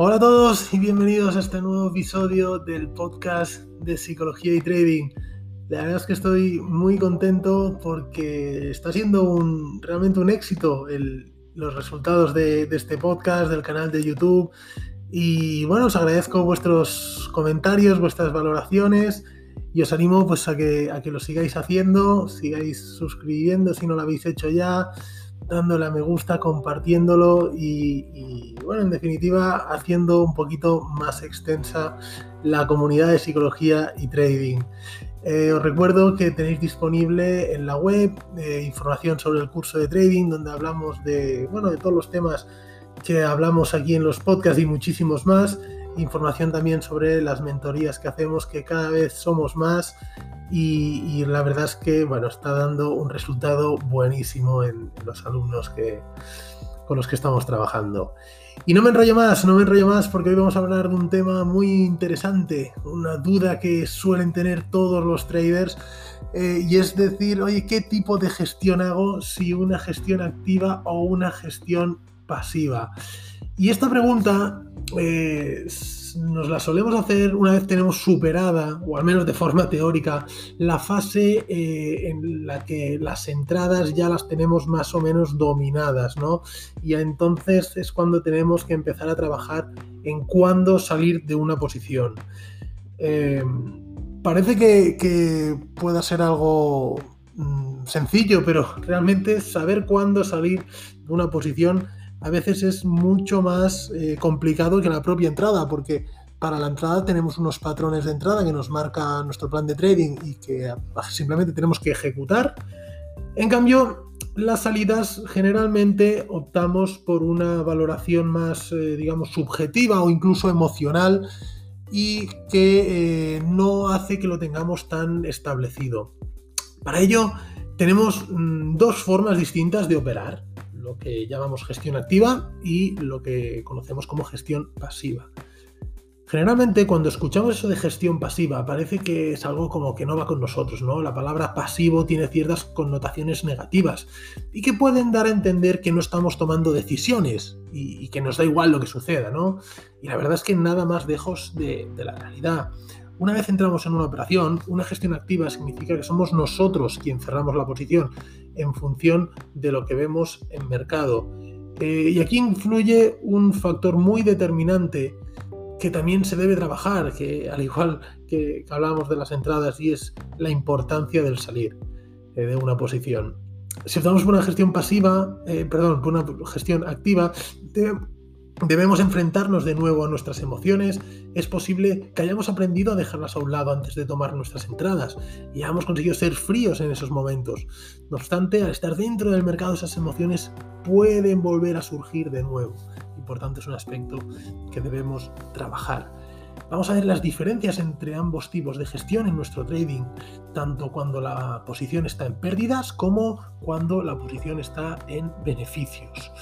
Hola a todos y bienvenidos a este nuevo episodio del podcast de psicología y trading. La verdad es que estoy muy contento porque está siendo realmente un éxito los resultados de, de, este podcast, del canal de YouTube. Y bueno, os agradezco vuestros comentarios, vuestras valoraciones y os animo pues a que, a que lo sigáis haciendo, sigáis suscribiendo si no lo habéis hecho ya dándole a me gusta, compartiéndolo y, bueno, en definitiva, haciendo un poquito más extensa la comunidad de psicología y trading. Eh, os recuerdo que tenéis disponible en la web eh, información sobre el curso de trading, donde hablamos de, bueno, de todos los temas que hablamos aquí en los podcasts y muchísimos más. Información también sobre las mentorías que hacemos, que cada vez somos más y, la verdad es que bueno, está dando un resultado buenísimo en, los alumnos que, con los que estamos trabajando. Y no me enrollo más, no me enrollo más porque hoy vamos a hablar de un tema muy interesante, una duda que suelen tener todos los traders, eh, y es decir, oye, ¿qué tipo de gestión hago? Si una gestión activa o una gestión pasiva. Y esta pregunta eh, nos la solemos hacer una vez tenemos superada, o al menos de forma teórica, la fase eh, en la que las entradas ya las tenemos más o menos dominadas, ¿no? Y entonces es cuando tenemos que empezar a trabajar en cuándo salir de una posición. Eh, parece que, que, pueda ser algo mm, sencillo, pero realmente saber cuándo salir de una posición a veces es mucho más eh, complicado que la propia entrada, porque para la entrada tenemos unos patrones de entrada que nos marca nuestro plan de trading y que simplemente tenemos que ejecutar. En cambio, las salidas generalmente optamos por una valoración más, eh, digamos, subjetiva o incluso emocional y que eh, no hace que lo tengamos tan establecido. Para ello, tenemos mm, dos formas distintas de operar lo que llamamos gestión activa y lo que conocemos como gestión pasiva. Generalmente cuando escuchamos eso de gestión pasiva parece que es algo como que no va con nosotros, ¿no? La palabra pasivo tiene ciertas connotaciones negativas y que pueden dar a entender que no estamos tomando decisiones y, que nos da igual lo que suceda, ¿no? Y la verdad es que nada más lejos de, la realidad. Una vez entramos en una operación, una gestión activa significa que somos nosotros quien cerramos la posición en función de lo que vemos en mercado. Eh, y aquí influye un factor muy determinante que también se debe trabajar, que al igual que hablábamos de las entradas, y es la importancia del salir eh, de una posición. Si optamos por una gestión pasiva, eh, perdón, por una gestión activa, enfrentarnos de nuevo a nuestras emociones. Es posible que hayamos aprendido a dejarlas a un lado antes de tomar nuestras entradas y hayamos conseguido ser fríos en esos momentos. No obstante, al estar dentro del mercado esas emociones pueden volver a surgir de nuevo y por tanto es un aspecto que debemos trabajar. Vamos a ver las diferencias entre ambos tipos de gestión en nuestro trading, tanto cuando la posición está en pérdidas como cuando la posición está en beneficios.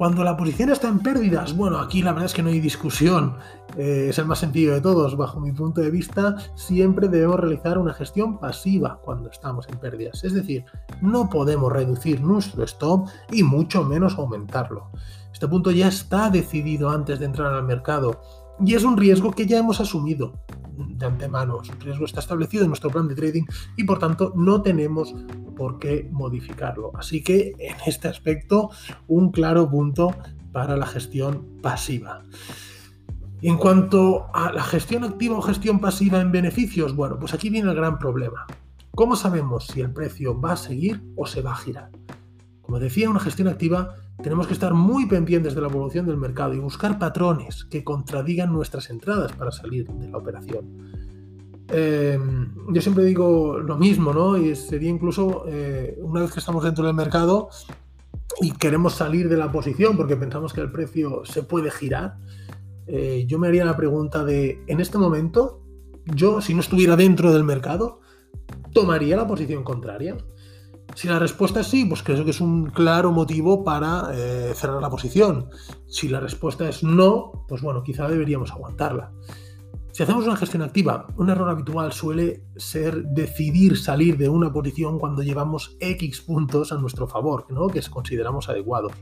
Cuando la posición está en pérdidas, bueno, aquí la verdad es que no hay discusión, eh, es el más sencillo de todos, bajo mi punto de vista, siempre debemos realizar una gestión pasiva cuando estamos en pérdidas, es decir, no podemos reducir nuestro stop y mucho menos aumentarlo. Este punto ya está decidido antes de entrar al mercado y es un riesgo que ya hemos asumido de antemano. El riesgo está establecido en nuestro plan de trading y por tanto no tenemos por qué modificarlo. Así que en este aspecto un claro punto para la gestión pasiva. En cuanto a la gestión activa o gestión pasiva en beneficios, bueno, pues aquí viene el gran problema. ¿Cómo sabemos si el precio va a seguir o se va a girar? Como decía, una gestión activa tenemos que estar muy pendientes de la evolución del mercado y buscar patrones que contradigan nuestras entradas para salir de la operación. Em, yo siempre digo lo mismo, ¿no? Y sería incluso eh, una vez que estamos dentro del mercado y queremos salir de la posición porque pensamos que el precio se puede girar, eh, yo me haría la pregunta de, en este momento, yo si no estuviera dentro del mercado, ¿tomaría la posición contraria? Si la respuesta es sí, pues creo que es un claro motivo para eh, cerrar la posición. Si la respuesta es no, pues bueno, quizá deberíamos aguantarla. Si hacemos una gestión activa, un error habitual suele ser decidir salir de una posición cuando llevamos X puntos a nuestro favor, ¿no? que consideramos adecuados.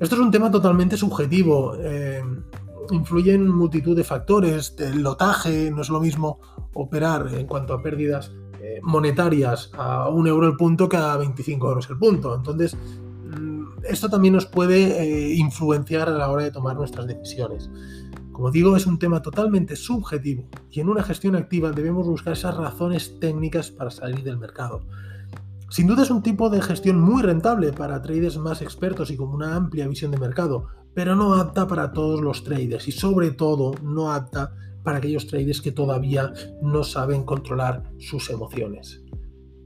Esto es un tema totalmente subjetivo. Eh, influyen multitud de factores. El lotaje no es lo mismo operar en cuanto a pérdidas monetarias a un euro el punto que a 25 euros el punto. Entonces, mm, esto también nos puede eh, influenciar a la hora de tomar nuestras decisiones. Como digo, es un tema totalmente subjetivo y en una gestión activa debemos buscar esas razones técnicas para salir del mercado. Sin duda es un tipo de gestión muy rentable para traders más expertos y con una amplia visión de mercado, pero no apta para todos los traders y sobre todo no apta para aquellos traders que todavía no saben controlar sus emociones.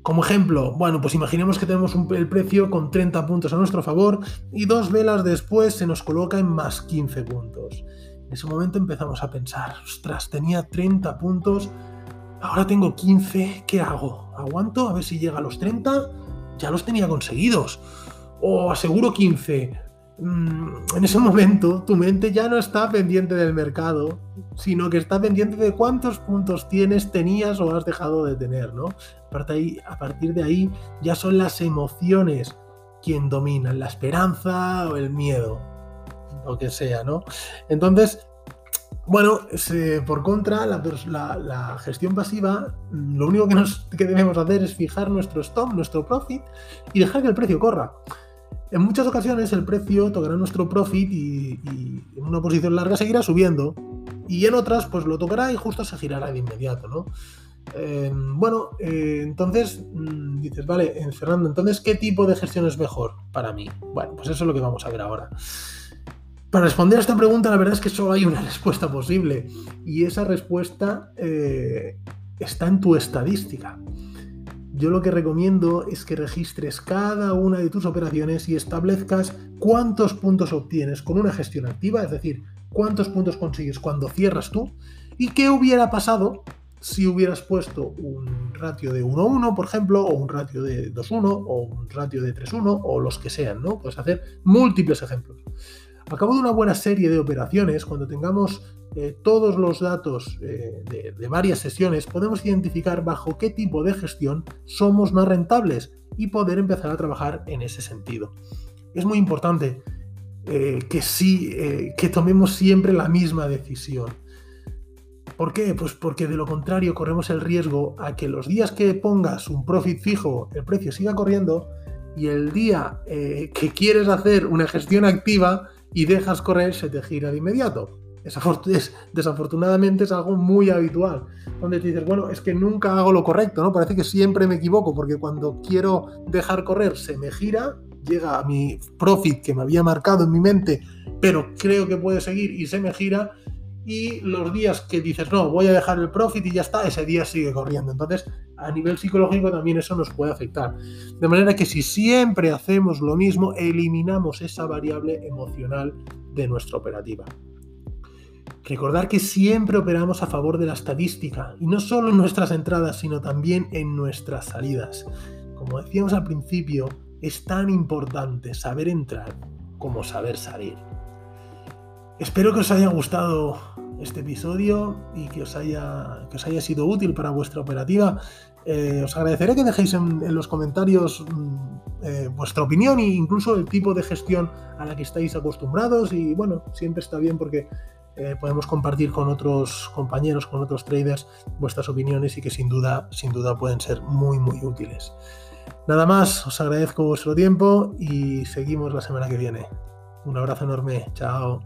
Como ejemplo, bueno, pues imaginemos que tenemos el precio con 30 puntos a nuestro favor y dos velas después se nos coloca en más 15 puntos. En ese momento empezamos a pensar, ostras, tenía 30 puntos, ahora tengo 15, ¿qué hago? ¿Aguanto a ver si llega a los 30? Ya los tenía conseguidos. O aseguro 15. Mm, en ese momento tu mente ya no está pendiente del mercado, sino que está pendiente de cuántos puntos tienes, tenías o has dejado de tener, ¿no? A partir de ahí ya son las emociones quien dominan, la esperanza o el miedo lo que sea, ¿no? Entonces, bueno, por contra, la, gestión pasiva, lo único que, nos, que debemos hacer es fijar nuestro stop, nuestro profit y dejar que el precio corra. En muchas ocasiones el precio tocará nuestro profit y, en una posición larga seguirá subiendo. Y en otras, pues lo tocará y justo se girará de inmediato, ¿no? Eh, bueno, eh, entonces mm, dices, vale, Fernando, entonces, ¿qué tipo de gestión es mejor para mí? Bueno, pues eso es lo que vamos a ver ahora. Para responder a esta pregunta, la verdad es que solo hay una respuesta posible y esa respuesta eh, está en tu estadística. Yo lo que recomiendo es que registres cada una de tus operaciones y establezcas cuántos puntos obtienes con una gestión activa, es decir, cuántos puntos consigues cuando cierras tú y qué hubiera pasado si hubieras puesto un ratio de 1-1, por ejemplo, o un ratio de 2-1, o un ratio de 3-1, o los que sean, ¿no? Puedes hacer múltiples ejemplos. Al cabo de una buena serie de operaciones, cuando tengamos eh, todos los datos eh, de, varias sesiones, podemos identificar bajo qué tipo de gestión somos más rentables y poder empezar a trabajar en ese sentido. Es muy importante eh, que sí, que tomemos siempre la misma decisión. ¿Por qué? Pues porque de lo contrario corremos el riesgo a que los días que pongas un profit fijo, el precio siga corriendo y el día que quieres hacer una gestión activa, y dejas correr, se te gira de inmediato. Es, desafortunadamente es algo muy habitual, donde te dices, bueno, es que nunca hago lo correcto, ¿no? Parece que siempre me equivoco, porque cuando quiero dejar correr se me gira, llega a mi profit que me había marcado en mi mente, pero creo que puede seguir y se me gira, y los días que dices, no, voy a dejar el profit y ya está, ese día sigue corriendo. Entonces, a nivel psicológico también eso nos puede afectar. De manera que si siempre hacemos lo mismo, eliminamos esa variable emocional de nuestra operativa. Recordar que siempre operamos a favor de la estadística, y no solo en nuestras entradas, sino también en nuestras salidas. Como decíamos al principio, es tan importante saber entrar como saber salir. Espero que os haya gustado este episodio y que os haya, que os haya sido útil para vuestra operativa. Eh, os agradeceré que dejéis en, los comentarios mm, eh, vuestra opinión e incluso el tipo de gestión a la que estáis acostumbrados y bueno, siempre está bien porque eh, podemos compartir con otros compañeros, con otros traders vuestras opiniones y que sin duda, sin duda pueden ser muy muy útiles. Nada más, os agradezco vuestro tiempo y seguimos la semana que viene. Un abrazo enorme, chao.